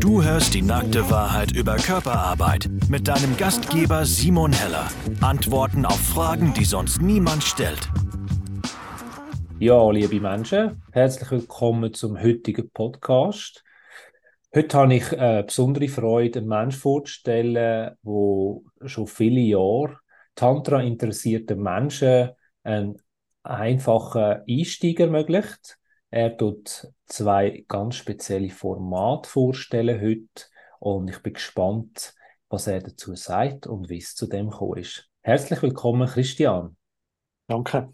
Du hörst die nackte Wahrheit über Körperarbeit mit deinem Gastgeber Simon Heller. Antworten auf Fragen, die sonst niemand stellt. Ja, liebe Menschen, herzlich willkommen zum heutigen Podcast. Heute habe ich eine besondere Freude, einen Menschen vorzustellen, der schon viele Jahre Tantra interessierte Menschen einen einfachen Einstieg ermöglicht. Er tut zwei ganz spezielle Formate vorstellen heute und ich bin gespannt, was er dazu sagt und wie es zu dem gekommen ist. Herzlich willkommen, Christian. Danke.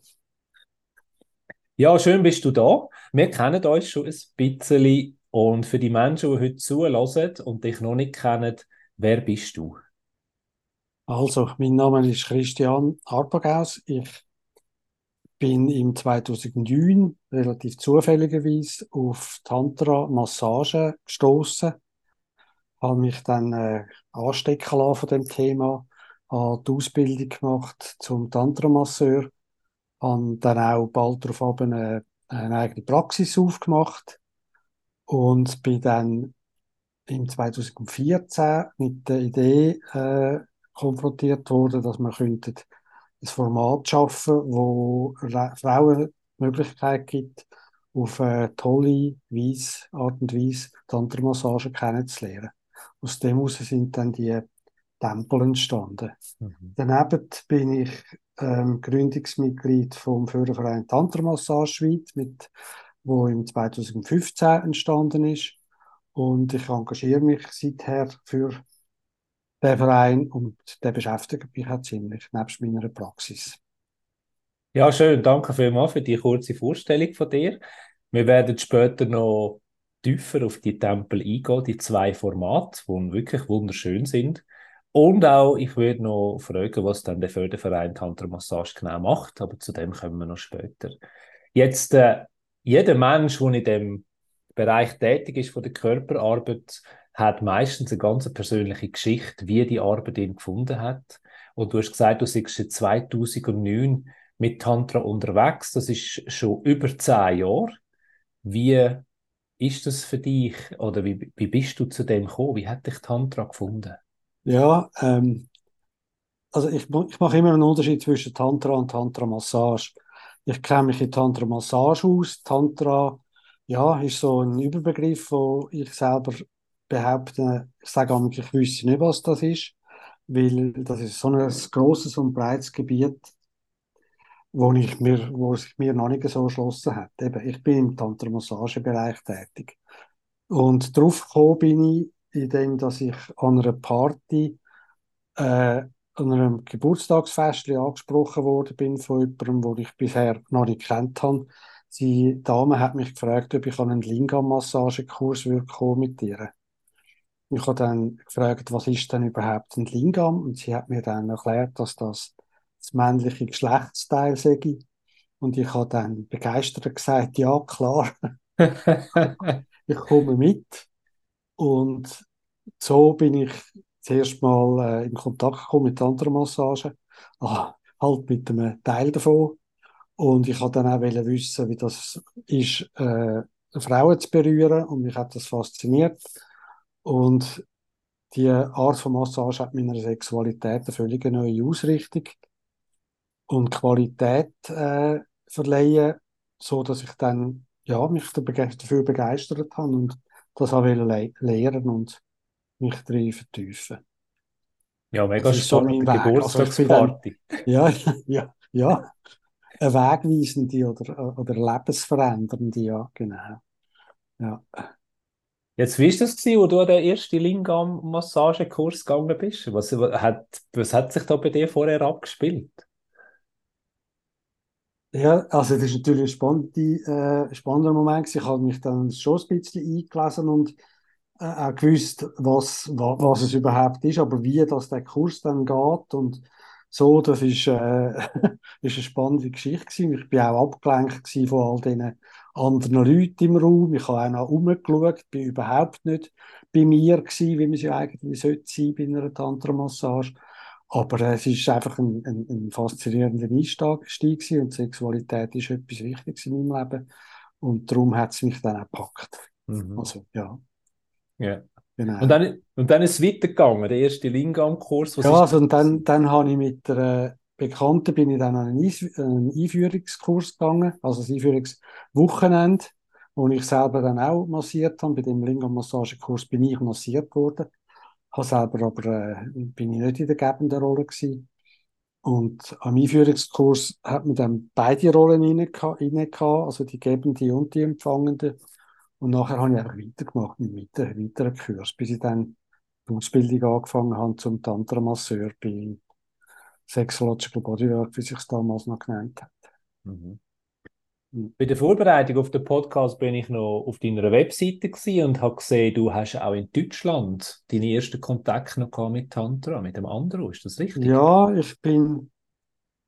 Ja, schön bist du da. Wir kennen uns schon ein bisschen und für die Menschen, die heute zulassen und dich noch nicht kennen, wer bist du? Also, mein Name ist Christian Arpagaus. Ich bin im 2009 relativ zufälligerweise auf Tantra-Massage gestoßen, habe mich dann äh, anstecken lassen von dem Thema, habe die Ausbildung gemacht zum Tantra-Masseur, habe dann auch bald darauf eine, eine eigene Praxis aufgemacht. Und bin dann im 2014 mit der Idee äh, konfrontiert worden, dass man könnte ein Format schaffen, wo Frauen Möglichkeit gibt, auf eine tolle Weise, Art und Weise Tantra-Massage kennenzulernen. Aus dem heraus sind dann die Tempel entstanden. Mhm. Daneben bin ich ähm, Gründungsmitglied vom Förderverein Tantra-Massage Schweiz, mit, wo im 2015 entstanden ist. Und ich engagiere mich seither für der Verein und der beschäftigt mich auch ziemlich, nebst meiner Praxis. Ja, schön. Danke vielmals für die kurze Vorstellung von dir. Wir werden später noch tiefer auf die Tempel eingehen, die zwei Formate, die wirklich wunderschön sind. Und auch, ich würde noch fragen, was dann der Förderverein Tantra Massage genau macht, aber zu dem kommen wir noch später. Jetzt, äh, jeder Mensch, der in dem Bereich tätig ist von der Körperarbeit, hat meistens eine ganz persönliche Geschichte, wie die Arbeit ihn gefunden hat. Und du hast gesagt, du seit 2009 mit Tantra unterwegs. Das ist schon über zehn Jahre. Wie ist das für dich oder wie, wie bist du zu dem gekommen? Wie hat dich Tantra gefunden? Ja, ähm, also ich, ich mache immer einen Unterschied zwischen Tantra und Tantra-Massage. Ich kenne mich in Tantra-Massage aus. Tantra, ja, ist so ein Überbegriff, wo ich selber behaupten, ich sage einmal, ich wüsste nicht, was das ist, weil das ist so ein grosses und breites Gebiet, wo, ich mir, wo sich mir noch nicht so erschlossen hat. Eben, ich bin im Tantra-Massagebereich tätig. Und darauf gekommen bin ich, indem dass ich an einer Party, äh, an einem Geburtstagsfest angesprochen worden bin von jemandem, den ich bisher noch nicht kennt habe. Die Dame hat mich gefragt, ob ich an einen Lingam-Massagekurs mit ihr. Ich habe dann gefragt, was ist denn überhaupt ein Lingam? Und sie hat mir dann erklärt, dass das das männliche Geschlechtsteil sei. Und ich habe dann begeistert gesagt, ja, klar, ich komme mit. Und so bin ich zuerst mal äh, in Kontakt gekommen mit anderen Massagen, ah, halt mit einem Teil davon. Und ich wollte dann auch wissen, wie das ist, äh, Frauen zu berühren. Und mich hat das fasziniert. Und die Art von Massage hat meiner Sexualität eine völlig neue Ausrichtung und Qualität äh, verleihen, so dass ich dann ja, mich dafür begeistert habe und das auch le lernen und mich darin vertiefen. Ja, mega spannende so Geburtstagsparty. Also ja, ja, ja. Eine wegweisende oder, oder lebensverändernde, ja, genau. Ja. Jetzt, wie war das, gewesen, wo du an den ersten Lingam-Massagekurs gegangen bist? Was hat, was hat sich da bei dir vorher abgespielt? Ja, also das ist natürlich ein spannender, äh, spannender Moment. Ich habe mich dann schon ein bisschen eingelesen und äh, auch gewusst, was, was, was es überhaupt ist, aber wie das der Kurs dann geht und so, das ist, äh, ist eine spannende Geschichte gewesen. Ich bin auch abgelenkt von all diesen anderen Leuten im Raum. Ich habe auch noch umgeschaut, bin überhaupt nicht bei mir gewesen, wie man sie eigentlich sollte sein bei einer Tantra-Massage. Aber es ist einfach ein, ein, ein faszinierender Einstieg und Sexualität ist etwas Wichtiges in meinem Leben. Und darum hat es mich dann auch gepackt. Mhm. Also, ja. Ja. Genau. Und dann, und dann ist es weitergegangen, der erste Lingam-Kurs. Ja, also und dann, dann habe ich mit der Bekannten bin ich dann an einen, Eis einen Einführungskurs gegangen, also ein Einführungswochenende, wo ich selber dann auch massiert habe. Bei dem Lingam-Massagekurs bin ich massiert worden. Habe selber aber, äh, bin ich nicht in der gebenden Rolle gewesen. Und am Einführungskurs hat man dann beide Rollen gehabt, also die gebende und die empfangende. Und nachher habe ich einfach weitergemacht mit weiteren, weiteren Kurs, bis ich dann die Ausbildung angefangen habe zum Tantra-Masseur bei Sexological Bodywork, wie sich es damals noch genannt hat. Mhm. Bei der Vorbereitung auf den Podcast bin ich noch auf deiner Webseite und habe gesehen, du hast auch in Deutschland deine ersten Kontakte noch mit Tantra, mit dem Andro. Ist das richtig? Ja, ich bin,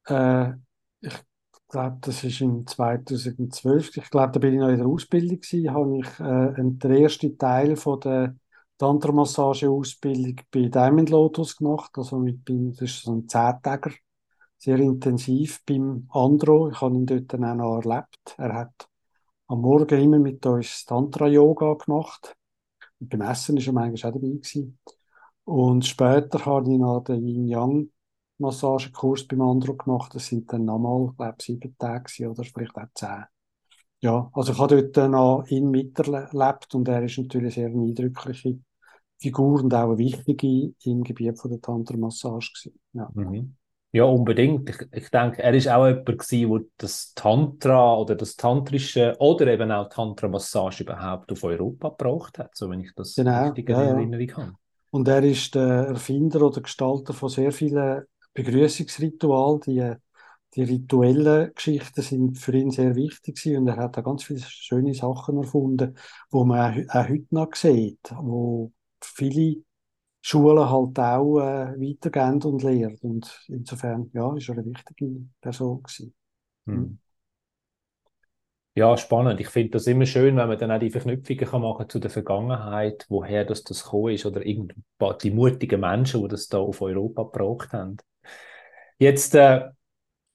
äh, ich glaube, das ist in 2012. Ich glaube, da bin ich noch in der Ausbildung gewesen, habe ich äh, den ersten Teil von der Tantra-Massage-Ausbildung bei Diamond Lotus gemacht. Also mit, das ist so ein Zehntäger, sehr intensiv beim Andro. Ich habe ihn dort dann auch noch erlebt. Er hat am Morgen immer mit uns Tantra-Yoga gemacht. Und beim Essen ist er manchmal auch dabei gewesen. Und später habe ich noch den Yin-Yang-Massagekurs beim Andro gemacht. Das sind dann nochmal, glaube ich, sieben Tage oder vielleicht auch zehn. Ja, also ich habe dort noch ihn miterlebt und er ist natürlich eine sehr eindrückliche Figur und auch eine wichtige im Gebiet von der Tantra-Massage Ja. Mhm. Ja, unbedingt. Ich, ich denke, er ist auch jemand gewesen, der das Tantra oder das Tantrische oder eben auch Tantra-Massage überhaupt auf Europa gebraucht hat, so wenn ich das genau, richtig in ja, Erinnerung habe. Und er ist der Erfinder oder Gestalter von sehr vielen Begrüßungsritualen, die die rituellen Geschichten sind für ihn sehr wichtig gewesen und er hat da ganz viele schöne Sachen erfunden, wo man auch heute noch sieht, wo viele Schulen halt auch äh, weitergehen und lehren und insofern ja, ist er eine wichtige Person gewesen. Hm. Ja, spannend. Ich finde das immer schön, wenn man dann auch die Verknüpfungen kann machen zu der Vergangenheit, woher das, das gekommen ist oder die mutigen Menschen, die das da auf Europa gebraucht haben. Jetzt, äh,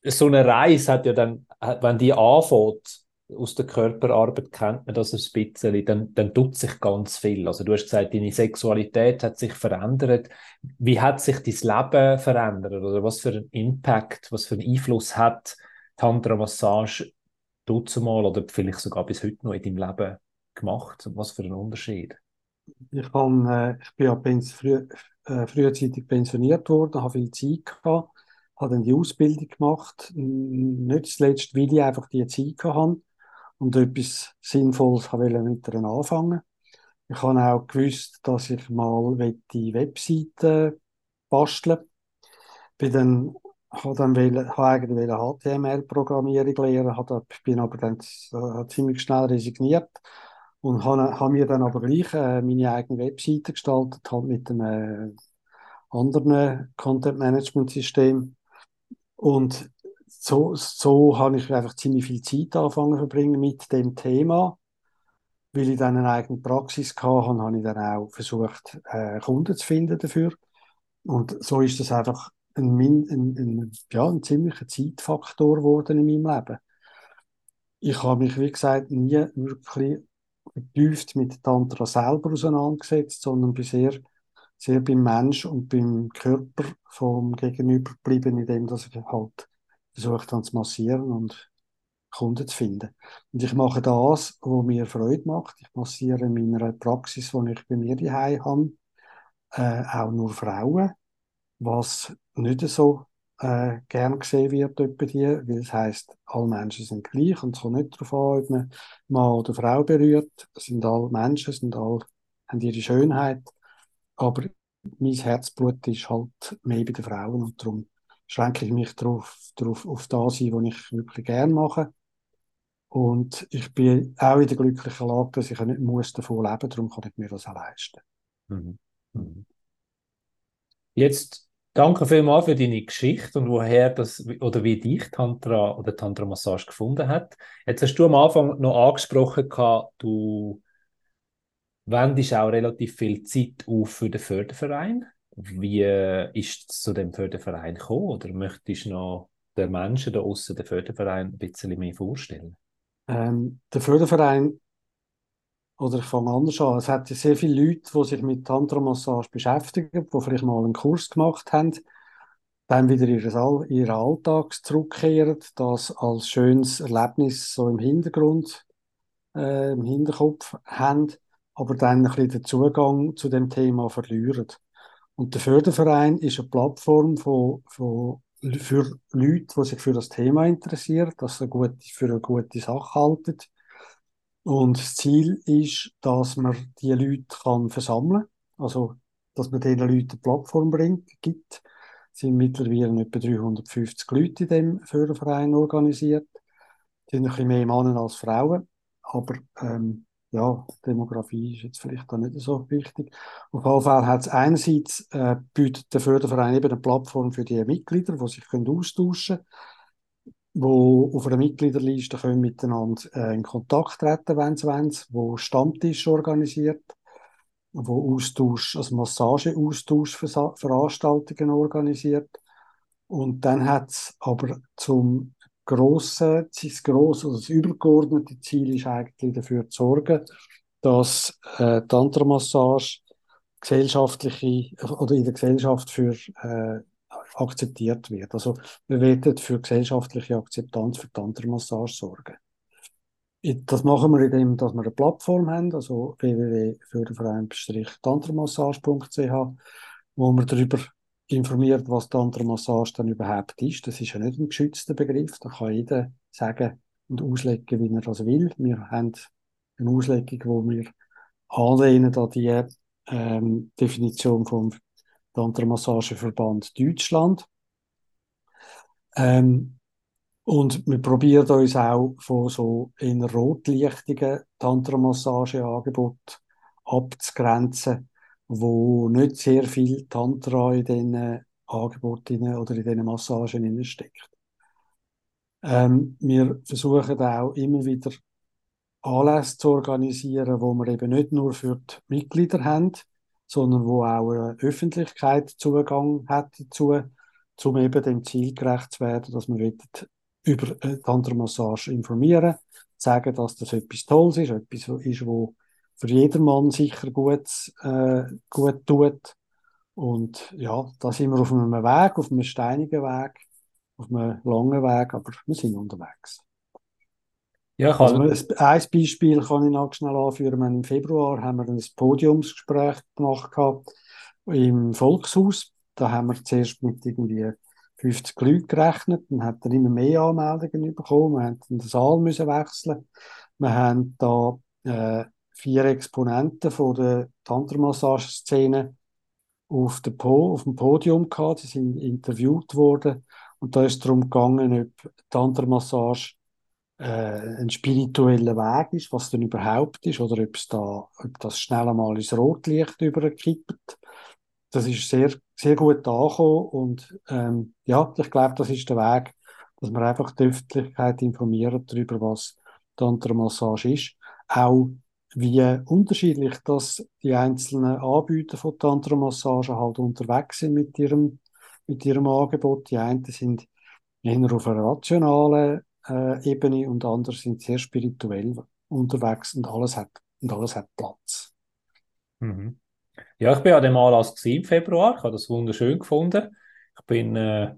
so eine Reise hat ja dann, wenn die anfängt, aus der Körperarbeit kennt man das ein bisschen, dann, dann tut sich ganz viel. Also du hast gesagt, deine Sexualität hat sich verändert. Wie hat sich dein Leben verändert? Oder was für einen Impact, was für einen Einfluss hat Tantra-Massage mal oder vielleicht sogar bis heute noch in deinem Leben gemacht? Was für einen Unterschied? Ich, hab, äh, ich bin ja früh, äh, frühzeitig pensioniert worden, habe viel Zeit gehabt habe dann die Ausbildung gemacht, nicht zuletzt, weil ich einfach die Zeit hatte und etwas Sinnvolles wollte mit ihr anfangen. Ich habe auch gewusst, dass ich mal die Webseite basteln bin dann habe dann wollen, habe eigentlich HTML-Programmierung lernen, habe, bin aber dann äh, ziemlich schnell resigniert und habe, habe mir dann aber gleich äh, meine eigene Webseite gestaltet, halt mit einem äh, anderen Content-Management-System und so, so habe ich einfach ziemlich viel Zeit angefangen zu verbringen mit dem Thema. Weil ich dann eine eigene Praxis hatte, habe ich dann auch versucht, äh, Kunden zu finden dafür. Und so ist das einfach ein, ein, ein, ja, ein ziemlicher Zeitfaktor geworden in meinem Leben. Ich habe mich, wie gesagt, nie wirklich vertieft mit Tantra selber auseinandergesetzt, sondern bin sehr beim Mensch und beim Körper vom Gegenüber geblieben, indem dass ich halt versucht habe zu massieren und Kunden zu finden. Und ich mache das, was mir Freude macht. Ich massiere in meiner Praxis, die ich bei mir daheim habe, äh, auch nur Frauen, was nicht so äh, gern gesehen wird bei dir, weil es heisst, alle Menschen sind gleich und es kommt nicht darauf an, ob man Mann oder Frau berührt. Es sind alle Menschen, sind alle, haben ihre Schönheit. Aber mein Herzblut ist halt mehr bei den Frauen und darum schränke ich mich darauf, darauf auf das ein, was ich wirklich gerne mache. Und ich bin auch in der glücklichen Lage, dass ich nicht muss davon leben muss, darum kann ich mir das auch leisten. Mhm. Mhm. Jetzt danke vielmals für deine Geschichte und woher das oder wie dich Tantra oder Tantra Massage gefunden hat. Jetzt hast du am Anfang noch angesprochen, du wendest auch relativ viel Zeit auf für den Förderverein. Wie ist es zu dem Förderverein gekommen? Oder möchtest du noch den Menschen da außen den Förderverein ein bisschen mehr vorstellen? Ähm, der Förderverein oder ich fange anders an. Es hat sehr viele Leute, die sich mit Tantra-Massage beschäftigen, die vielleicht mal einen Kurs gemacht haben, dann wieder in ihren Alltag zurückkehren, das als schönes Erlebnis so im Hintergrund, äh, im Hinterkopf haben, aber dann ein bisschen den Zugang zu dem Thema verlieren. Und der Förderverein ist eine Plattform von, von, für Leute, die sich für das Thema interessieren, das sie gut, für eine gute Sache halten. Und das Ziel ist, dass man die Leute kann versammeln kann, also dass man diesen Leuten eine Plattform bringt, gibt. Es sind mittlerweile etwa 350 Leute in dem Förderverein organisiert. Es sind ein bisschen mehr Männer als Frauen, aber ähm, ja, Demografie ist jetzt vielleicht da nicht so wichtig. Auf jeden Fall hat es einerseits, äh, bietet der Förderverein eben eine Plattform für die Mitglieder, die sich können austauschen können, die auf einer Mitgliederliste können miteinander äh, in Kontakt treten, wenn sie wollen, wo Stammtisch organisiert, wo Austausch, also Massageaustauschveranstaltungen organisiert. Und dann hat es aber zum grosse, das grosse, also das übergeordnete Ziel ist eigentlich dafür zu sorgen, dass äh, Tantra-Massage gesellschaftliche oder in der Gesellschaft für äh, akzeptiert wird. Also wir werden für gesellschaftliche Akzeptanz für Tantra-Massage sorgen. Das machen wir indem, dass wir eine Plattform haben, also www.förderverein-tantramassage.ch, wo wir darüber informiert, was Tantra-Massage dann überhaupt ist. Das ist ja nicht ein geschützter Begriff. Da kann jeder sagen und auslegen, wie er das will. Wir haben eine Auslegung, wo wir anlehnen an die ähm, Definition vom Tantra-Massageverband Deutschland. Ähm, und wir probieren uns auch von so in rotlichtigen Tantra-Massageangeboten abzugrenzen, wo nicht sehr viel Tantra in diesen Angeboten oder in diesen Massagen steckt. Ähm, wir versuchen auch immer wieder Anlässe zu organisieren, wo wir eben nicht nur für die Mitglieder haben, sondern wo auch eine Öffentlichkeit Zugang hat dazu, um eben dem Ziel gerecht zu werden, dass wir über Tantra-Massage informieren, sagen, dass das etwas Tolles ist, etwas ist, wo für jedermann sicher gut, äh, gut tut. Und ja, da sind wir auf einem Weg, auf einem steinigen Weg, auf einem langen Weg, aber wir sind unterwegs. Ja, kann also, ein Beispiel kann ich noch schnell anführen. Im Februar haben wir ein Podiumsgespräch gemacht im Volkshaus. Da haben wir zuerst mit irgendwie 50 Leuten gerechnet, dann hat er immer mehr Anmeldungen bekommen, wir mussten den Saal müssen wechseln. Wir haben da äh, vier Exponenten von der Tantra-Massage-Szene auf, dem Podium gehabt, sie sind interviewt worden und da ist es darum gegangen, ob Tantra-Massage äh, ein spiritueller Weg ist, was denn überhaupt ist, oder ob, es da, ob das schnell einmal ins Rotlicht überkippt. Das ist sehr, sehr gut angekommen und ähm, ja, ich glaube, das ist der Weg, dass man einfach die Öffentlichkeit informiert darüber, was Tantra-Massage ist. Auch wie unterschiedlich dass die einzelnen Anbieter von Tantra-Massage halt unterwegs sind mit ihrem, mit ihrem Angebot. Die einen sind eher auf einer rationalen äh, Ebene und andere sind sehr spirituell unterwegs und alles hat, und alles hat Platz. Mhm. Ja, ich bin an dem Anlass im Februar, ich habe das wunderschön gefunden. Ich bin äh,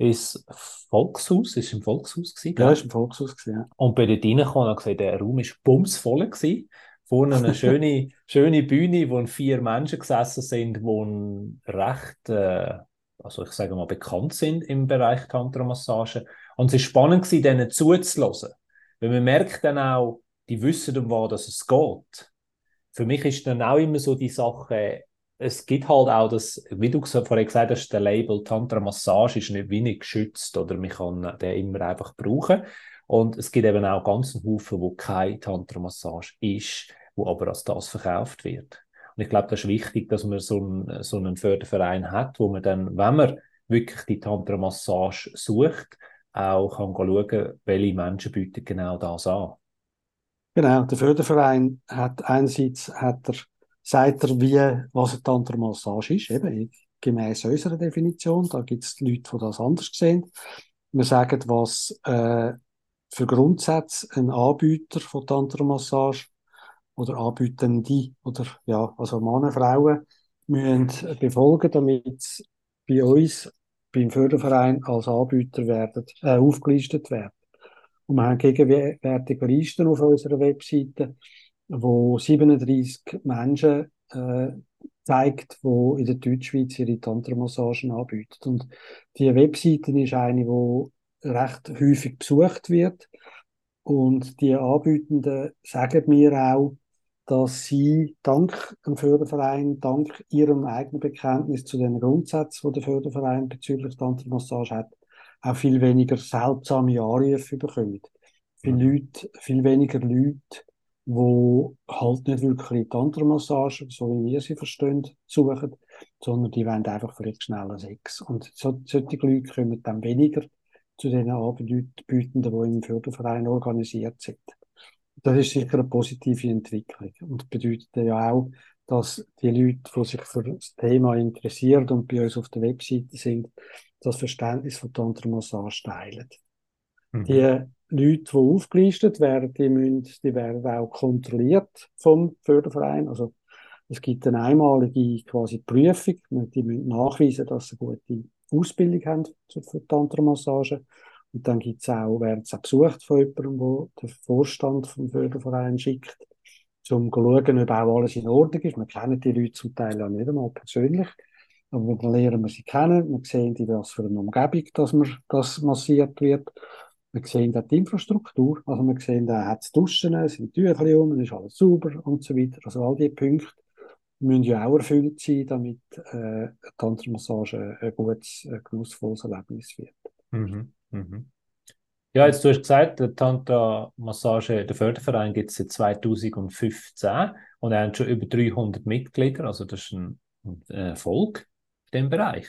ins Volkshaus, ist im Volkshaus gewesen, Ja, ist im Volkshaus gewesen, ja. Und bei dort reingekommen und gesehen, der Raum ist bumsvoll gewesen. Vorne eine schöne, schöne Bühne, wo vier Menschen gesessen sind, die recht, äh, also ich sage mal, bekannt sind im Bereich Tantra-Massage. Und es war spannend, denen zuzulassen. Weil man merkt dann auch, die wissen, um was es geht. Für mich ist dann auch immer so die Sache, es gibt halt auch das, wie du vorhin gesagt hast, der Label Tantra Massage ist nicht wenig geschützt oder man kann den immer einfach brauchen. Und es gibt eben auch ganzen Haufen, wo keine Tantra Massage ist, wo aber als das verkauft wird. Und ich glaube, das ist wichtig, dass man so einen, so einen Förderverein hat, wo man dann, wenn man wirklich die Tantra Massage sucht, auch kann schauen, welche Menschen bieten genau das an. Genau, der Förderverein hat einerseits hat er sagt er, wie, was eine Tantra-Massage ist, eben gemäß unserer Definition. Da gibt es Leute, die das anders sehen. Wir sagen, was äh, für Grundsätze ein Anbieter von Tantra-Massage oder Anbietende oder ja, also Männer, Frauen müssen befolgen, damit bei uns beim Förderverein als Anbieter werden, äh, aufgelistet werden. Und wir haben gegenwärtige Listen auf unserer Webseite, wo 37 Menschen äh, zeigt, wo in der Deutschschweiz ihre Tantra-Massagen anbieten. Und die Webseite ist eine, die recht häufig besucht wird. Und die Anbietenden sagen mir auch, dass sie dank dem Förderverein, dank ihrem eigenen Bekenntnis zu den Grundsätzen, die der Förderverein bezüglich Tantra-Massage hat, auch viel weniger seltsame Anrufe bekommen. Viel, mhm. Leute, viel weniger Leute, die halt nicht wirklich Tantra-Massage, so wie wir sie verstehen, suchen, sondern die wollen einfach vielleicht schneller Sex. Und so, solche Leute kommen dann weniger zu den Anbietenden, die im Förderverein organisiert sind. Das ist sicher eine positive Entwicklung und bedeutet ja auch, dass die Leute, die sich für das Thema interessieren und bei uns auf der Webseite sind, das Verständnis von Tantra-Massage teilen. Mhm. Die Leute, die aufgelistet werden, die, müssen, die werden auch kontrolliert vom Förderverein. Also es gibt eine einmalige quasi Prüfung. Die müssen nachweisen, dass sie eine gute Ausbildung haben für Tantra-Massage. Und dann gibt's auch, werden sie auch besucht von jemandem, der der Vorstand vom Förderverein schickt, um zu schauen, ob auch alles in Ordnung ist. Wir kennen die Leute zum Teil ja nicht einmal persönlich. Aber dann lernen wir sie kennen. Wir sehen, in was für eine Umgebung dass man, das massiert wird. Wir sehen auch die Infrastruktur. Also wir sehen, da hat es Duschen, es sind Tücher um, ist alles sauber und so weiter. Also all diese Punkte müssen ja auch erfüllt sein, damit äh, eine Tantra-Massage ein gutes, ein genussvolles Erlebnis wird. Mhm. Mhm. Ja, jetzt du hast gesagt, der Tantra-Massage, der Förderverein gibt es seit 2015 und er hat schon über 300 Mitglieder, also das ist ein, ein Erfolg in diesem Bereich.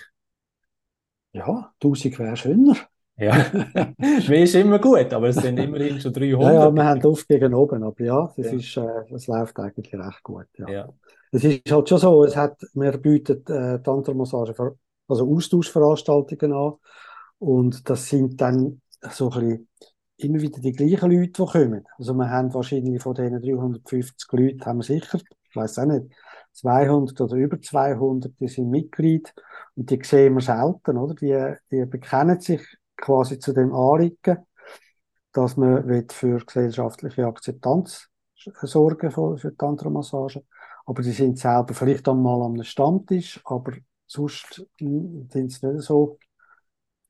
Ja, 1000 wäre schöner. Ja, mir ist immer gut, aber es sind immerhin schon 300. Ja, ja wir haben Luft gegen oben, aber ja, das, ja. Ist, äh, läuft eigentlich recht gut. Ja. ja. Es ist halt schon so, es hat, wir bieten äh, Tantra-Massage, also Austauschveranstaltungen an und das sind dann so ein bisschen immer wieder die gleichen Leute, die kommen. Also wir haben wahrscheinlich von diesen 350 Leuten, haben wir sicher, ich weiß auch nicht, 200 oder über 200, die sind Mitglied und die sehen wir selten, oder? Die, die bekennen sich quasi zu dem Anliegen, dass man für gesellschaftliche Akzeptanz sorgen für, für Tantra-Massage. Aber die sind selber vielleicht einmal am Stammtisch, aber sonst sind sie nicht so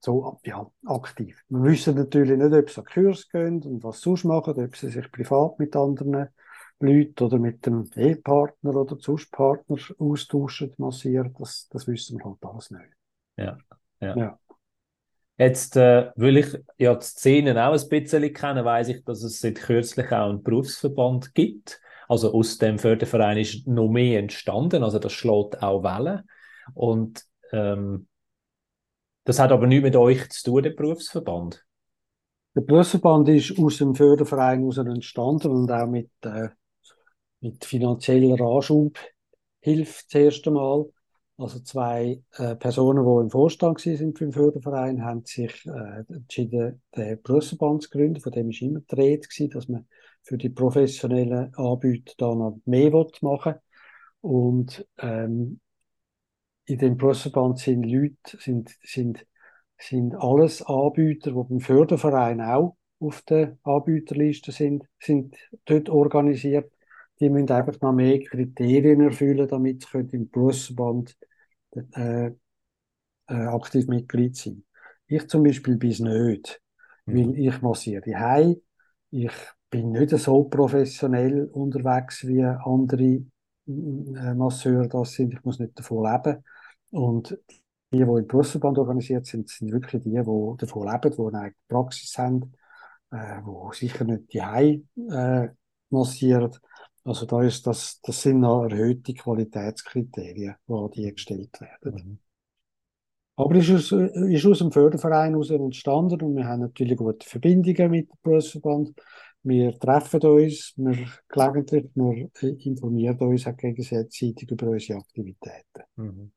so ja, aktiv. Wir wissen natürlich nicht, ob sie an Kurs gehen und was sonst machen, ob sie sich privat mit anderen Leuten oder mit dem Ehepartner oder sonst Partner austauschen, massieren. Das, das wissen wir halt alles nicht. Ja, ja. ja. Jetzt, äh, will ich ja die Szenen auch ein bisschen kennen, weiß ich, dass es seit kürzlich auch einen Berufsverband gibt. Also aus dem Förderverein ist noch mehr entstanden, also das schlägt auch Wellen. Und ähm, das hat aber nichts mit euch zu tun, der Berufsverband. Der Berufsverband ist aus dem Förderverein heraus entstanden und auch mit, äh, mit finanzieller Anschub hilft das erste Mal. Also zwei äh, Personen, die im Vorstand sind für den Förderverein, haben sich äh, entschieden, den Berufsverband zu gründen. Von dem ist immer die Rede gewesen, dass man für die professionellen Anbieter da noch mehr machen will. Und ähm, in dem Berufsverband sind Leute, sind, sind, sind alles Anbieter, die beim Förderverein auch auf der Anbieterliste sind, sind dort organisiert. Die müssen einfach noch mehr Kriterien erfüllen, damit sie im Berufsverband äh, äh, aktiv Mitglied sein Ich zum Beispiel bin es nicht, mhm. weil ich massiere die Ich bin nicht so professionell unterwegs wie andere äh, Masseure das sind. Ich muss nicht davon leben. Und die, die im Berufsverband organisiert sind, sind wirklich die, die davon leben, die eine Praxis haben, äh, die sicher nicht die Hause äh, massieren. Also da ist das, das sind noch erhöhte Qualitätskriterien, die die gestellt werden. Mhm. Aber es ist, ist aus dem Förderverein heraus entstanden und wir haben natürlich gute Verbindungen mit dem Berufsverband. Wir treffen uns, wir gelegentlich, wir informieren uns auch gegenseitig über unsere Aktivitäten. Mhm.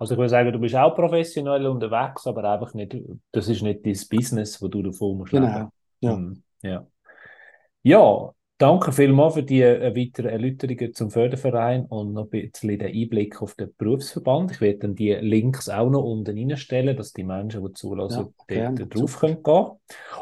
Also ich würde sagen, du bist auch professionell unterwegs, aber einfach nicht, das ist nicht dein Business, wo du davon musst Genau, ja. Hm, ja. Ja, Danke vielmals für die äh, weiteren Erläuterungen zum Förderverein und noch ein bisschen den Einblick auf den Berufsverband. Ich werde dann die Links auch noch unten reinstellen, dass die Menschen, die zulassen, ja, dort drauf können gehen.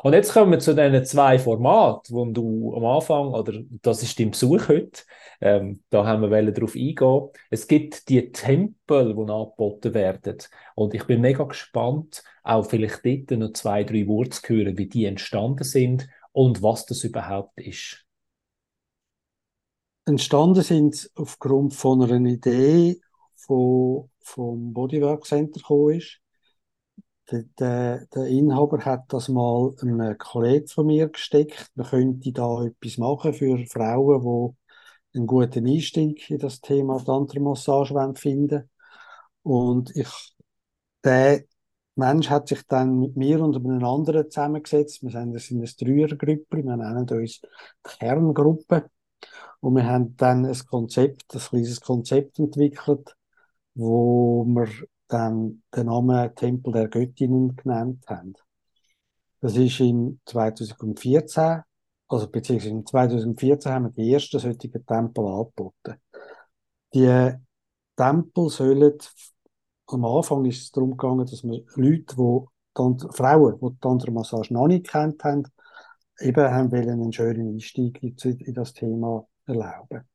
Und jetzt kommen wir zu diesen zwei Formaten, wo du am Anfang, oder das ist dein Besuch heute, ähm, da haben wir darauf eingehen. Es gibt die Tempel, die angeboten werden. Und ich bin mega gespannt, auch vielleicht dort noch zwei, drei Worte zu hören, wie die entstanden sind und was das überhaupt ist entstanden sind aufgrund von einer Idee von, vom Bodywork Center gekommen ist. Der, der, Inhaber hat das mal einem Kollegen von mir gesteckt. Man könnte da etwas machen für Frauen, die einen guten Einstieg in das Thema Tantra-Massage finden Und ich, der Mensch hat sich dann mit mir und einem anderen zusammengesetzt. Wir sind, das sind ein Dreiergrüppel, wir nennen uns Kerngruppe. Und wir haben dann ein Konzept, ein kleines Konzept entwickelt, wo wir dann den Namen Tempel der Göttinnen genannt haben. Das ist im 2014, also beziehungsweise im 2014 haben wir die ersten solchen Tempel angeboten. Die Tempel sollen, am Anfang ist es darum gegangen, dass wir Leute, die Frauen, die die Tantra-Massage noch nicht kennt haben, eben haben wollen einen schönen Einstieg in das Thema erlauben.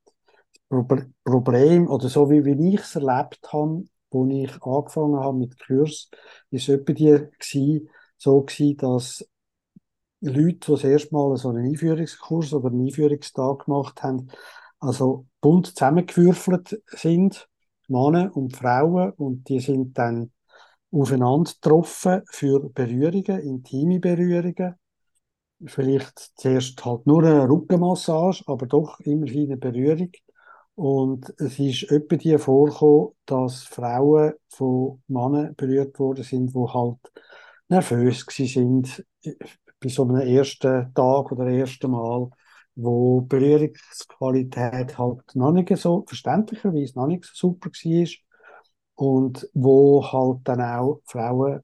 Das Problem, oder so wie, ich es erlebt habe, wo ich angefangen habe mit Kurs, ist etwa die gewesen, so gewesen, dass Leute, die das erste Mal so einen Einführungskurs oder einen Einführungstag gemacht haben, also bunt zusammengewürfelt sind, Männer und Frauen, und die sind dann aufeinander getroffen für Berührungen, intime Berührungen vielleicht zuerst halt nur eine Rückenmassage, aber doch immerhin eine Berührung. Und es ist öppe die vorgekommen, dass Frauen von Männern berührt worden sind, die halt nervös sind bei so einem ersten Tag oder ersten Mal, wo Berührungsqualität halt noch nicht so, verständlicherweise noch nicht so super war und wo halt dann auch Frauen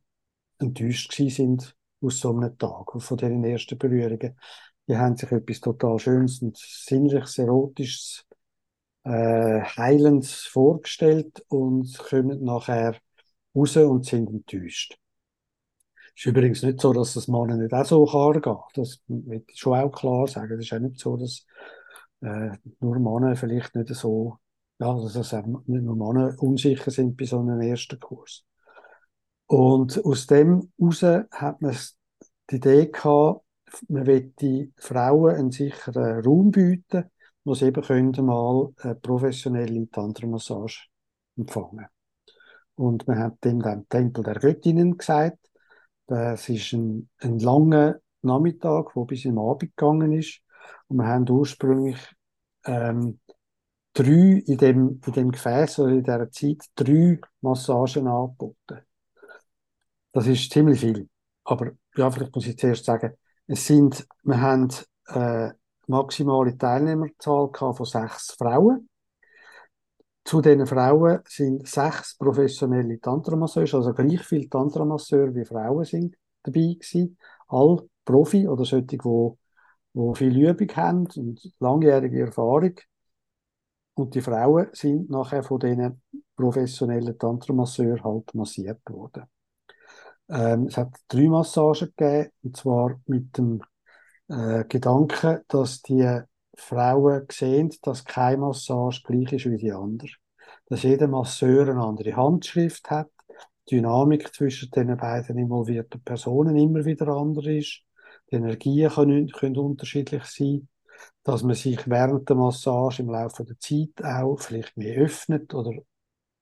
enttäuscht sind aus so einem Tag, von diesen ersten Berührungen. Die haben sich etwas total Schönes und sinnliches, Erotisches, äh, Heilendes vorgestellt und kommen nachher raus und sind enttäuscht. Es ist übrigens nicht so, dass das Mann nicht auch so kann gehen. Das ich schon auch klar sagen. Es ist auch nicht so, dass äh, nur Männer vielleicht nicht so, ja, dass nicht nur Männer unsicher sind bei so einem ersten Kurs. Und aus dem heraus hat man die Idee gehabt, man die Frauen einen sicheren Raum bieten, wo sie eben mal eine professionelle Tantra-Massage empfangen. Und man hat dem dann Tempel der Göttinnen gesagt. Das ist ein, ein langer Nachmittag, der bis im Abend gegangen ist. Und wir haben ursprünglich ähm, drei in dem, in dem Gefäß oder in dieser Zeit drei Massagen angeboten. Das ist ziemlich viel. Aber ja, vielleicht muss ich zuerst sagen, es sind, wir haben äh, maximale Teilnehmerzahl von sechs Frauen. Zu diesen Frauen sind sechs professionelle Tantramasseure, also gleich viele Tantramasseure wie Frauen sind dabei gewesen. All Profi oder solche, die, die viel Übung haben und langjährige Erfahrung. Und die Frauen sind nachher von diesen professionellen Tantramasseuren halt massiert worden. Ähm, es hat drei Massagen gegeben, und zwar mit dem äh, Gedanken, dass die Frauen sehen, dass keine Massage gleich ist wie die andere. Dass jeder Masseur eine andere Handschrift hat, die Dynamik zwischen den beiden involvierten Personen immer wieder anders ist, die Energien können, können unterschiedlich sein, dass man sich während der Massage im Laufe der Zeit auch vielleicht mehr öffnet oder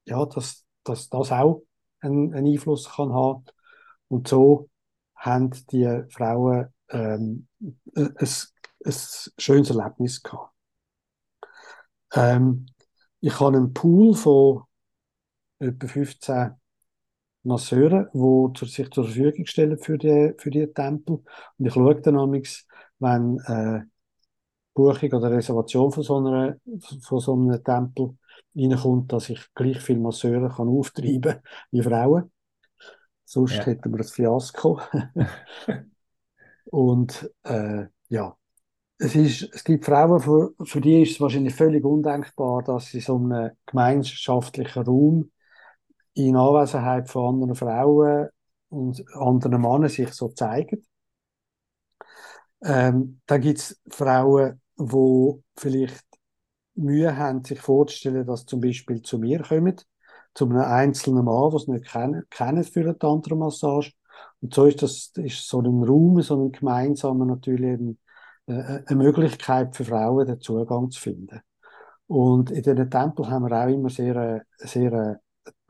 ja, dass, dass das auch einen, einen Einfluss kann haben und so haben die Frauen ähm, ein, ein schönes Erlebnis gehabt. Ähm, ich habe einen Pool von etwa 15 Masseuren, die sich zur Verfügung stellen für die, für die Tempel. Und ich schaue dann amigs, wenn äh, Buchung oder Reservation von so, einer, von so einem Tempel reinkommt, dass ich gleich viele Masseure kann auftreiben wie Frauen. Sonst ja. hätten wir ein Fiasko. und äh, ja, es, ist, es gibt Frauen, für, für die ist es wahrscheinlich völlig undenkbar, dass sie so einem gemeinschaftlichen Raum in Anwesenheit von anderen Frauen und anderen Männern sich so zeigen. Ähm, dann gibt es Frauen, die vielleicht Mühe haben, sich vorzustellen, dass zum Beispiel zu mir kommen, zu einem einzelnen Mann, es nicht kennen, kennen für eine Tantra-Massage. Und so ist das ist so ein Raum, so ein gemeinsamer natürlich ein, äh, eine Möglichkeit für Frauen, den Zugang zu finden. Und in diesen Tempeln haben wir auch immer sehr, äh, sehr äh,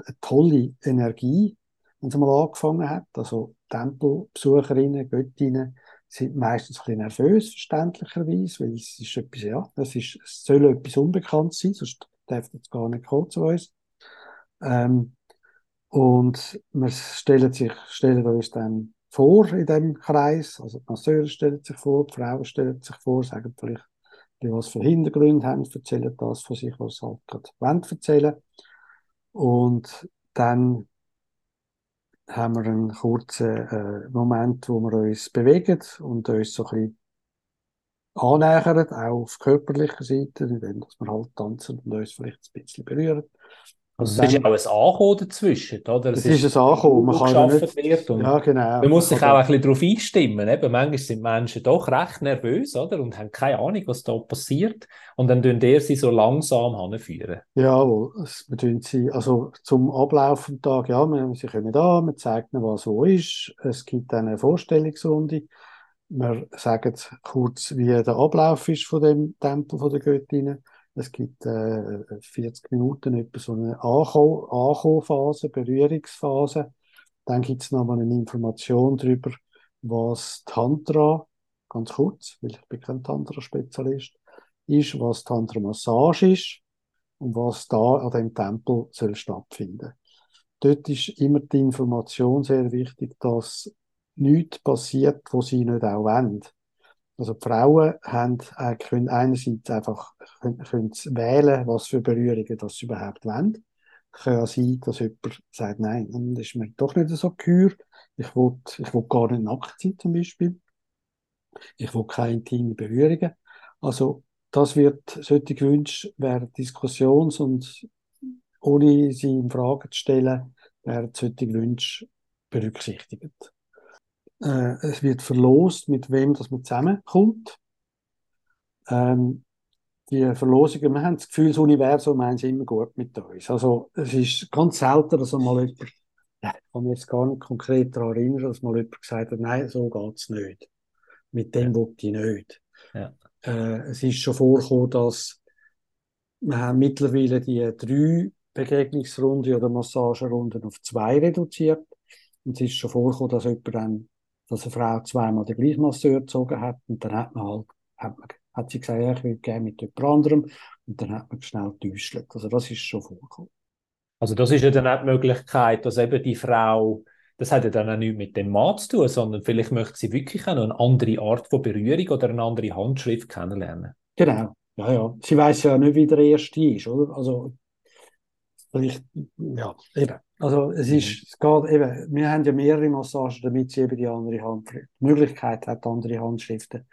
eine tolle Energie, wenn es mal angefangen hat. Also Tempelbesucherinnen, Göttinnen sind meistens ein bisschen nervös, verständlicherweise, weil es ist etwas, ja, es, ist, es soll etwas unbekannt sein, sonst darf es gar nicht kommen zu uns. Ähm, und wir stellen, sich, stellen uns dann vor in dem Kreis, also die Masseure stellen sich vor, die Frauen stellen sich vor, sagen vielleicht, die was für Hintergründe haben, erzählen das von sich, was sie halt gerade wollen erzählen. Und dann haben wir einen kurzen äh, Moment, wo wir uns bewegen und uns so ein bisschen annähern, auch auf körperlicher Seite, indem wir halt tanzen und uns vielleicht ein bisschen berühren. Also es ist ja auch ein Ankommen dazwischen, oder? Es, es ist, ein Ankommen, man kann nicht, wird und ja, genau. Man muss sich auch ein bisschen darauf einstimmen. Eben, manchmal sind Menschen doch recht nervös, oder? Und haben keine Ahnung, was da passiert. Und dann tun der sie so langsam hinführen. Jawohl, es bedeutet sie, also zum Ablauf des Tages, ja, wir, sie kommen da, man zeigt ihnen, was wo ist. Es gibt eine Vorstellungsrunde. Wir sagen kurz, wie der Ablauf ist von dem Tempel von der Göttinnen. Es gibt äh, 40 Minuten etwa so eine Ankommenphase, Berührungsphase. Dann gibt es nochmal eine Information darüber, was Tantra, ganz kurz, weil ich bin kein Tantra-Spezialist, ist, was Tantra-Massage ist und was da an dem Tempel soll stattfinden. Dort ist immer die Information sehr wichtig, dass nichts passiert, wo sie nicht auch wollen. Also die Frauen haben, äh, können einerseits einfach können, können wählen, was für Berührungen das sie überhaupt wollen. Kann ja sein, dass jemand sagt, nein, das ist mir doch nicht so gehör. Ich will, ich will gar nicht nackt sein, zum Beispiel. Ich will keine intime Berührungen. Also, das wird, solche Wünsche während Diskussions- und ohne sie in Frage zu stellen, werden solche Wünsche berücksichtigt. Äh, es wird verlost, mit wem das man zusammenkommt. Ähm, die Verlosungen, wir haben das Gefühl, das Universum meint immer gut mit uns. Also es ist ganz selten, dass mal jemand, ja, ich kann mich jetzt gar nicht konkret daran erinnern, dass mal jemand gesagt hat, nein, so geht's nicht. Mit dem ja. ich nicht. Ja. Äh, es ist schon vorgekommen, dass wir haben mittlerweile die drei Begegnungsrunden oder Massagerunden auf zwei reduziert. Und es ist schon vorgekommen, dass jemand dann dass eine Frau zweimal den gleichen Masseur gezogen hat und dann hat man halt, hat, man, hat sie gesagt, ja, ich will gerne mit jemand anderem und dann hat man schnell getäuscht. Also das ist schon vorgekommen. Also das ist ja dann auch die Möglichkeit, dass eben die Frau, das hat ja dann auch nichts mit dem Mann zu tun, sondern vielleicht möchte sie wirklich auch noch eine andere Art von Berührung oder eine andere Handschrift kennenlernen. Genau, ja, ja. Sie weiß ja nicht, wie der Erste ist, oder? Also vielleicht, ja, eben. Also es ist, mhm. es geht eben, wir haben ja mehrere Massagen, damit sie eben die andere Hand, die Möglichkeit hat, andere Handschriften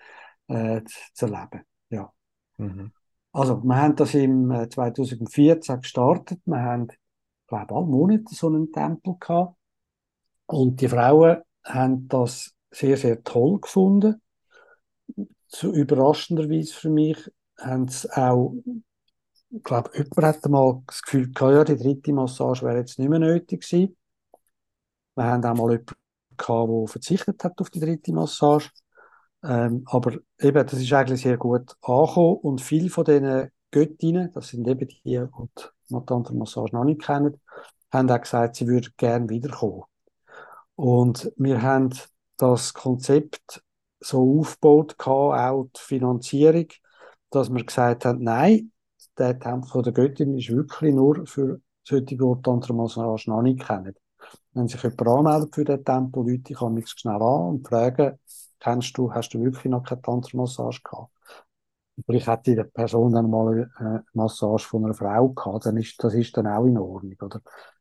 äh, zu erleben. Ja. Mhm. Also wir haben das im 2014 äh, gestartet. Wir haben, ich glaube, alle Monate so einen Tempel gehabt. Und die Frauen haben das sehr, sehr toll gefunden. So überraschenderweise für mich haben sie auch ich glaube, jemand hat mal das Gefühl gehabt, ja, die dritte Massage wäre jetzt nicht mehr nötig gewesen. Wir haben auch mal jemanden gehabt, der verzichtet hat auf die dritte Massage. Ähm, aber eben, das ist eigentlich sehr gut angekommen und viele von diesen Göttinnen, das sind eben die, die die Massage noch nicht kennen, haben auch gesagt, sie würden gerne wiederkommen. Und wir haben das Konzept so aufgebaut, auch die Finanzierung, dass wir gesagt haben, nein, der Tempel der Göttin ist wirklich nur für solche, die Tantra-Massage noch nicht kennen. Wenn sich jemand anmeldet für den Tempel, Leute, ich mich schnell an und fragen, kennst du, hast du wirklich noch keine Tantra-Massage gehabt? Vielleicht hat die Person dann mal eine Massage von einer Frau gehabt, dann ist, das ist dann auch in Ordnung, oder?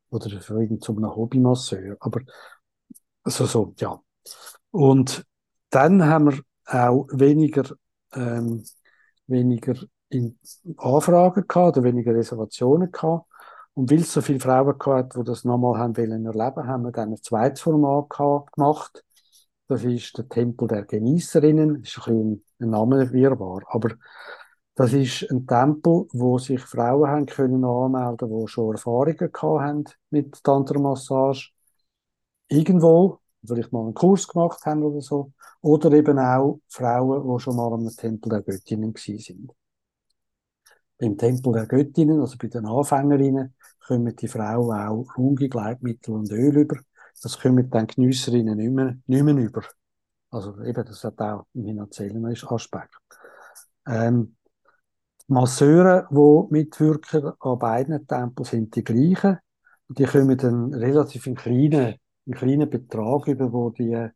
Oder für einem Hobbymasseur. Aber, so, so, ja. Und dann haben wir auch weniger ähm, weniger Anfragen gehabt oder weniger Reservationen gehabt. Und weil es so viele Frauen gehabt die das nochmal haben wollen erleben, haben wir dann ein zweites Format gemacht. Das ist der Tempel der Genießerinnen. Das ist ein bisschen ein Name wirrwarr. Aber das ist ein Tempel, wo sich Frauen haben können anmelden, die schon Erfahrungen gehabt haben mit Tantra-Massage. Irgendwo, vielleicht mal einen Kurs gemacht haben oder so. Oder eben auch Frauen, die schon mal am Tempel der Göttinnen gewesen sind. Beim Tempel der Göttinnen, also bei den Anfängerinnen, kommen die Frauen auch runge Gleitmittel und Öl über. Das kommen dann Geniesserinnen nicht mehr, nicht mehr über. Also eben, das hat auch einen finanziellen Aspekt. Ähm, Masseure, die mitwirken an beiden Tempeln, sind die gleichen. Die kommen dann relativ einen kleinen, einen kleinen Betrag über, wo die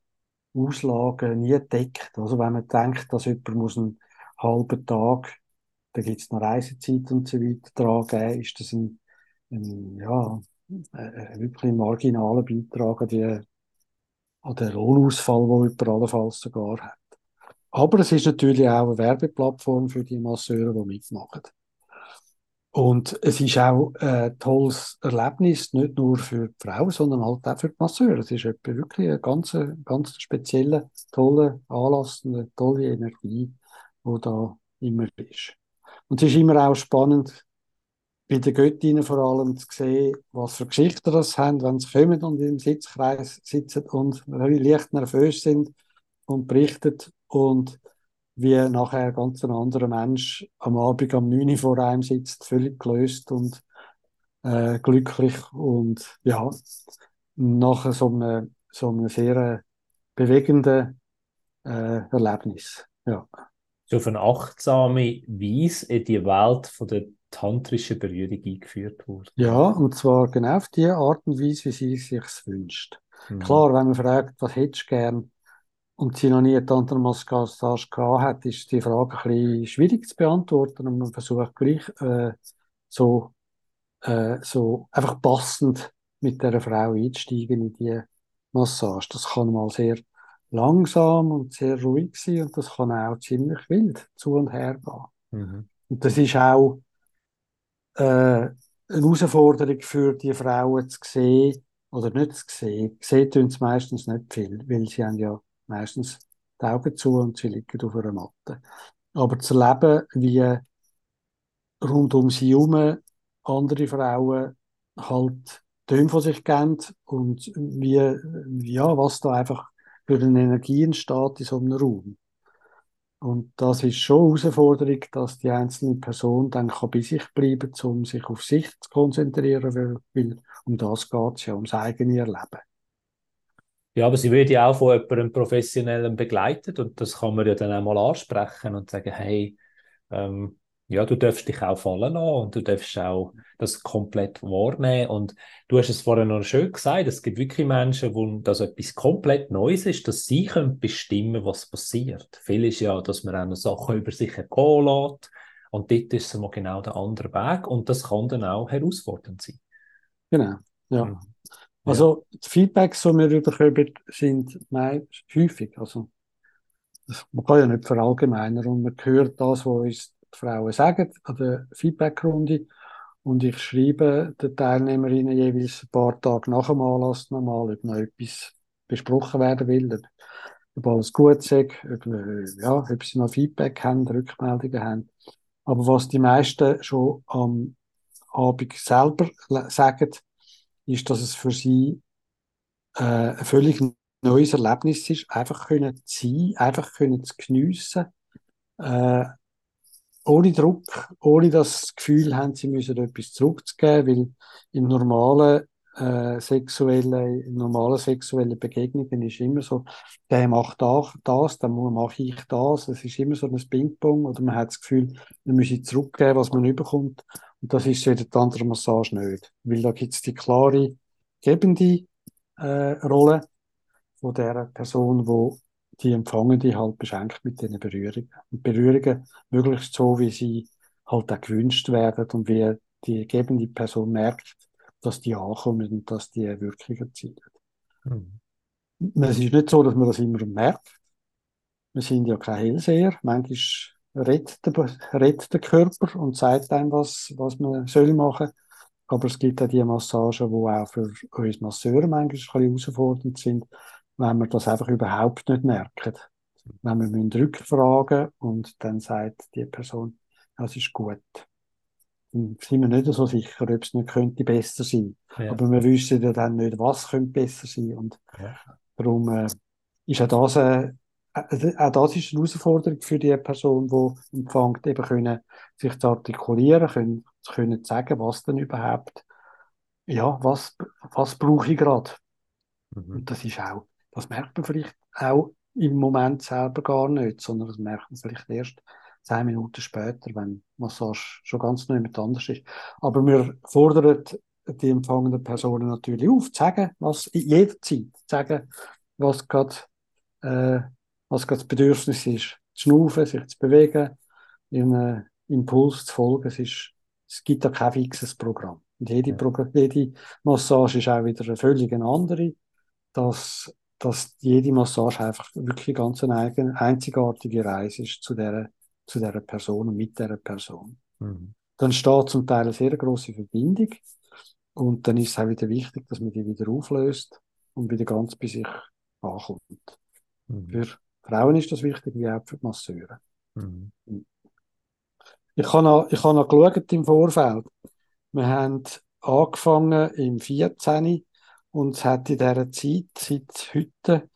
Auslagen nie deckt. Also wenn man denkt, dass jemand muss einen halben Tag, da gibt es noch Reisezeit und so weiter, dran ist das ein, ein ja, ein wirklich marginaler Beitrag an, die, an den Lohnausfall, den jemand allenfalls sogar hat. Aber es ist natürlich auch eine Werbeplattform für die Masseure, die mitmachen. Und es ist auch ein tolles Erlebnis, nicht nur für die Frau, sondern halt auch für die Masseure. Es ist wirklich ein ganz, ganz spezieller, toller Anlass, eine tolle Energie, die da immer ist. Und es ist immer auch spannend, bei den Göttinnen vor allem zu sehen, was für Geschichten das haben, wenn sie kommen und im Sitzkreis sitzen und leicht nervös sind und berichten und wie nachher ganz ein anderer Mensch am Abend am 9 Uhr vor einem sitzt, völlig gelöst und äh, glücklich und ja, nachher so einem, so einem sehr bewegenden äh, Erlebnis. Ja. Eine achtsame Weise in die Welt von der tantrischen Berührung eingeführt wurde. Ja, und zwar genau auf die Art und Weise, wie sie sich wünscht. Mhm. Klar, wenn man fragt, was hättest du gern, und sie noch nie eine Tantra-Massage gehabt hat, ist die Frage ein bisschen schwierig zu beantworten und man versucht gleich äh, so, äh, so einfach passend mit der Frau einzusteigen in die Massage. Das kann mal sehr langsam und sehr ruhig sein und das kann auch ziemlich wild zu und her gehen. Mhm. Und das ist auch äh, eine Herausforderung für die Frauen zu sehen, oder nicht zu sehen. Sehen tun sie meistens nicht viel, weil sie haben ja meistens die Augen zu und sie liegen auf einer Matte. Aber zu erleben, wie rund um sie herum andere Frauen halt Töne von sich geben und wie, ja, was da einfach für eine Energie in so einem Raum. Und das ist schon eine Herausforderung, dass die einzelne Person dann kann bei sich bleiben kann, um sich auf sich zu konzentrieren, weil, weil um das geht es ja, ums eigene Erleben. Ja, aber sie wird ja auch von jemandem professionellem begleitet und das kann man ja dann auch mal ansprechen und sagen, hey, ähm, ja, du darfst dich auch fallen lassen und du darfst auch das komplett wahrnehmen. Und du hast es vorhin noch schön gesagt, es gibt wirklich Menschen, wo das etwas komplett Neues ist, dass sie können bestimmen, was passiert. Viel ist ja, dass man noch Sachen über sich ergehen lässt und dort ist es mal genau der andere Weg und das kann dann auch herausfordernd sein. Genau, ja. Mhm. Also die Feedbacks, die wir bekommen, sind häufig. Also, man kann ja nicht verallgemeinern und man hört das, was uns Frauen sagen an der Feedbackrunde. Und ich schreibe den Teilnehmerinnen jeweils ein paar Tage nach dem Anlass nochmal, ob noch etwas besprochen werden will, ob, ob alles gut ist, ob, ja, ob sie noch Feedback haben, Rückmeldungen haben. Aber was die meisten schon am Abend selber sagen, ist, dass es für sie äh, ein völlig neues Erlebnis ist, einfach können zu sein, einfach können zu geniessen, äh, ohne Druck, ohne das Gefühl haben, sie müssen etwas zurückzugeben, weil in normalen äh, sexuellen, in normalen sexuellen Begegnungen ist immer so, der macht das, dann mache ich das. Es ist immer so ein Ping-Pong oder man hat das Gefühl, man müsse zurückgeben, was man überkommt. Und das ist so in der Tantra-Massage nicht. Weil da gibt es die klare gebende äh, Rolle von der Person, wo die Empfangende halt beschenkt mit diesen Berührungen. Und Berührungen möglichst so, wie sie halt auch gewünscht werden und wie die gebende Person merkt, dass die ankommen und dass die Wirkung erzielen. Mhm. Es ist nicht so, dass man das immer merkt. wir sind ja kein Hellseher. Manchmal redet der, redet der Körper und sagt einem, was, was man soll machen. Aber es gibt auch die Massagen, die auch für uns Masseure manchmal ein bisschen herausfordernd sind, wenn wir das einfach überhaupt nicht merken. Wenn wir müssen rückfragen und dann sagt die Person, das ist gut. Dann sind wir nicht so sicher, ob es nicht könnte besser sein. Ja. Aber wir wissen ja dann nicht, was könnte besser sein. Und ja. darum äh, ist auch das, äh, äh, auch das ist eine Herausforderung für die Person, die empfängt, eben können, sich zu artikulieren, können, können sagen, was denn überhaupt, ja, was, was brauche ich gerade. Mhm. Und das ist auch, das merkt man vielleicht auch im Moment selber gar nicht, sondern das merkt man vielleicht erst zehn Minuten später, wenn Massage schon ganz neu mit anders ist. Aber wir fordern die empfangenden Personen natürlich auf, zu sagen, was in jeder Zeit, zu sagen, was gerade, äh, was gerade das Bedürfnis ist. Zu schnaufen, sich zu bewegen, einem Impuls zu folgen. Es, ist, es gibt da kein fixes Programm. Und jede, ja. jede Massage ist auch wieder eine völlig andere. Das dass jede Massage einfach wirklich ganz eine eigene, einzigartige Reise ist zu der, zu der Person und mit der Person. Mhm. Dann steht zum Teil eine sehr große Verbindung und dann ist es auch wieder wichtig, dass man die wieder auflöst und wieder ganz bei sich ankommt. Mhm. Für Frauen ist das wichtig, wie auch für die Masseure. Mhm. Ich habe noch, ich habe noch geschaut im Vorfeld. Wir haben angefangen im 14 und es hat in dieser Zeit, seit heute,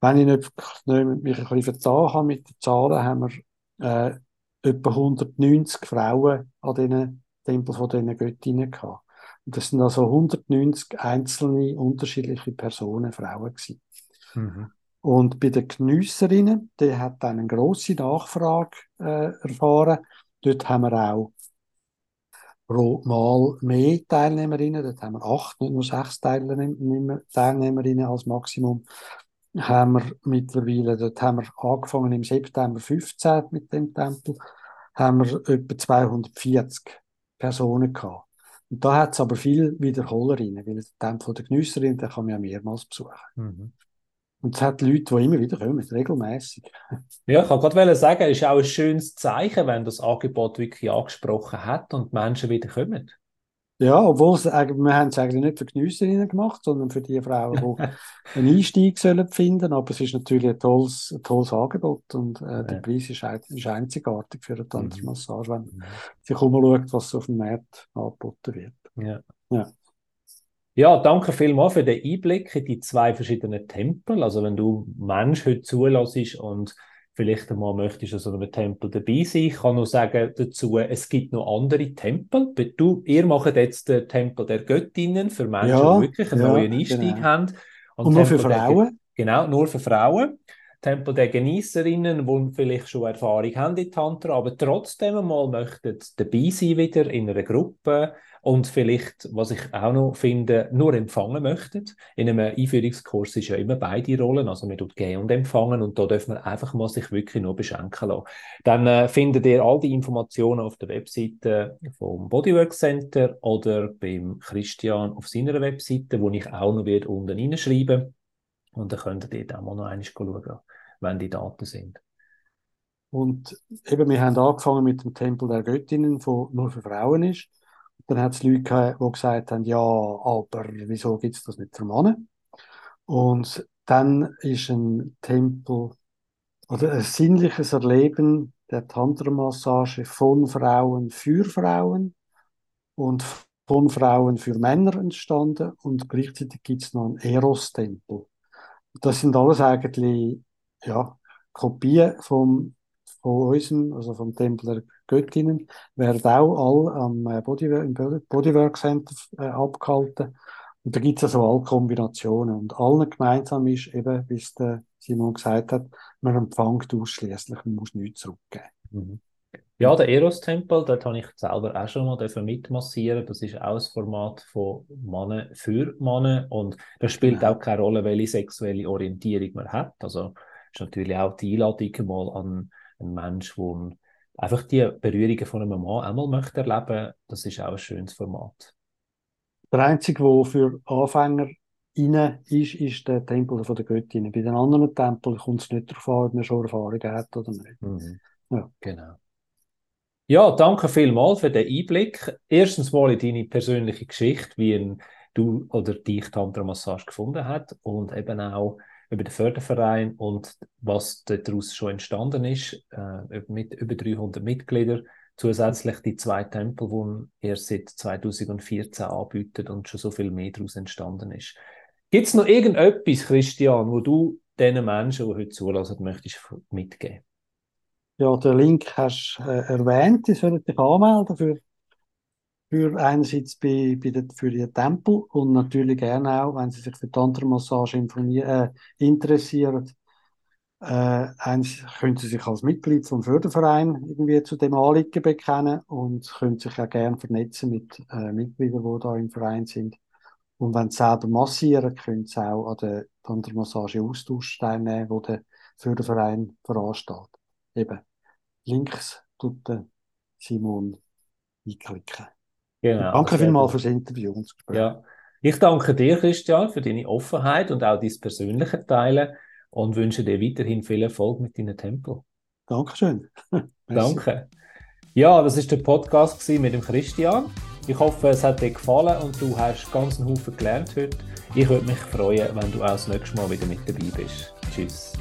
wenn ich nicht, nicht mich ein bisschen vertan habe mit den Zahlen, haben wir äh, etwa 190 Frauen an diesen Tempel von diesen Göttinnen gehabt. Und das sind also 190 einzelne, unterschiedliche Personen, Frauen gewesen. Mhm. Und bei den Geniesserinnen, die hat dann eine grosse Nachfrage äh, erfahren. Dort haben wir auch pro Mal mehr Teilnehmerinnen, dort haben wir acht, nicht nur sechs Teilnehmerinnen als Maximum, haben wir mittlerweile, dort haben wir angefangen im September 15 mit dem Tempel, haben wir etwa 240 Personen gehabt. Und da hat es aber viel Wiederholerinnen, weil der Tempel der Genüsserin, den kann man ja mehrmals besuchen. Mhm. Und es hat Leute, die immer wieder kommen, regelmäßig. Ja, ich kann gerade sagen, es ist auch ein schönes Zeichen, wenn das Angebot wirklich angesprochen hat und die Menschen wieder kommen. Ja, obwohl es, wir haben es eigentlich nicht für Geniesserinnen gemacht, sondern für die Frauen, die einen Einstieg sollen finden. Aber es ist natürlich ein tolles, ein tolles Angebot und äh, der Preis ist, ist, einzigartig für eine Tanzmassage, wenn man mhm. sich umschaut, was auf dem Markt angeboten wird. Ja. ja. Ja, danke vielmals für den Einblick in die zwei verschiedenen Tempel. Also wenn du Mensch heute zulässt und vielleicht einmal möchtest du so einem Tempel dabei sein, ich kann nur sagen dazu, es gibt noch andere Tempel. Du, ihr macht jetzt den Tempel der Göttinnen für Menschen, ja, die wirklich einen ja, neuen Einstieg genau. haben. Und, und nur für Frauen? Der, genau, nur für Frauen. Tempel der Genießerinnen, die vielleicht schon Erfahrung haben in Tantra, aber trotzdem einmal möchten dabei sein wieder in einer Gruppe und vielleicht, was ich auch noch finde, nur empfangen möchten. In einem Einführungskurs ist ja immer beide Rollen, also man tut gehen und empfangen und da dürfen wir einfach mal sich wirklich nur beschenken lassen. Dann äh, findet ihr all die Informationen auf der Webseite vom Bodywork Center oder beim Christian auf seiner Webseite, wo ich auch noch wird unten reinschreiben und dann könnt ihr dort auch mal noch einmal schauen, wenn die Daten sind. Und eben, wir haben angefangen mit dem Tempel der Göttinnen, der nur für Frauen ist. Dann hat es Leute gehabt, die gesagt haben, ja, aber wieso gibt es das nicht für Männer? Und dann ist ein Tempel oder ein sinnliches Erleben der Tantra-Massage von Frauen für Frauen und von Frauen für Männer entstanden und gleichzeitig gibt es noch einen Eros-Tempel. Das sind alles eigentlich ja, Kopien vom von unserem, also vom Tempel der Göttinnen, werden auch alle am äh, Bodywork, im Bodywork Center äh, abgehalten. Und da gibt es also alle Kombinationen. Und allen gemeinsam ist eben, wie es der Simon gesagt hat, man empfängt ausschließlich, man muss nichts zurückgeben. Mhm. Ja, der Eros-Tempel, dort habe ich selber auch schon mal mitmassieren. Das ist auch ein Format von Mannen für Mannen. Und das spielt genau. auch keine Rolle, welche sexuelle Orientierung man hat. Also ist natürlich auch die Einladung mal an ein Mensch, der einfach die Berührungen von einem Mann einmal möchte erleben, das ist auch ein schönes Format. Der einzige, der für Anfänger rein ist, ist der Tempel von der Göttin. Bei den anderen Tempeln kommt es nicht darauf an, ob man schon Erfahrung hat oder nicht. Mhm. Ja. Genau. Ja, danke vielmals für den Einblick. Erstens mal in deine persönliche Geschichte, wie ein, du oder dich Tantra-Massage gefunden hat und eben auch über den Förderverein und was daraus schon entstanden ist, äh, mit über 300 Mitgliedern. Zusätzlich die zwei Tempel, die er seit 2014 anbietet und schon so viel mehr daraus entstanden ist. Gibt es noch irgendetwas, Christian, wo du diesen Menschen, die heute zulassen, möchtest mitgeben? Ja, den Link hast du äh, erwähnt, die sollen dich anmelden für, für einerseits bei, bei der, für den Tempel und natürlich gerne auch, wenn sie sich für Tantra-Massage äh, interessieren, äh, eins können Sie sich als Mitglied vom Förderverein irgendwie zu dem Anliegen bekennen und können sich auch gerne vernetzen mit äh, Mitgliedern, die da im Verein sind. Und wenn Sie selber massieren, können Sie auch an der Tantra-Massage Austausch teilnehmen, wo der Förderverein veranstaltet. Eben, Links tut der Simon einklicken. Genau, danke vielmals fürs Interview und das Gespräch. Ja. Ich danke dir, Christian, für deine Offenheit und auch dein persönliche Teilen und wünsche dir weiterhin viel Erfolg mit deinem Tempel. Dankeschön. Danke. Ja, das ist der Podcast mit dem Christian. Ich hoffe, es hat dir gefallen und du hast ganz einen Haufen gelernt heute. Ich würde mich freuen, wenn du auch das nächste Mal wieder mit dabei bist. Tschüss.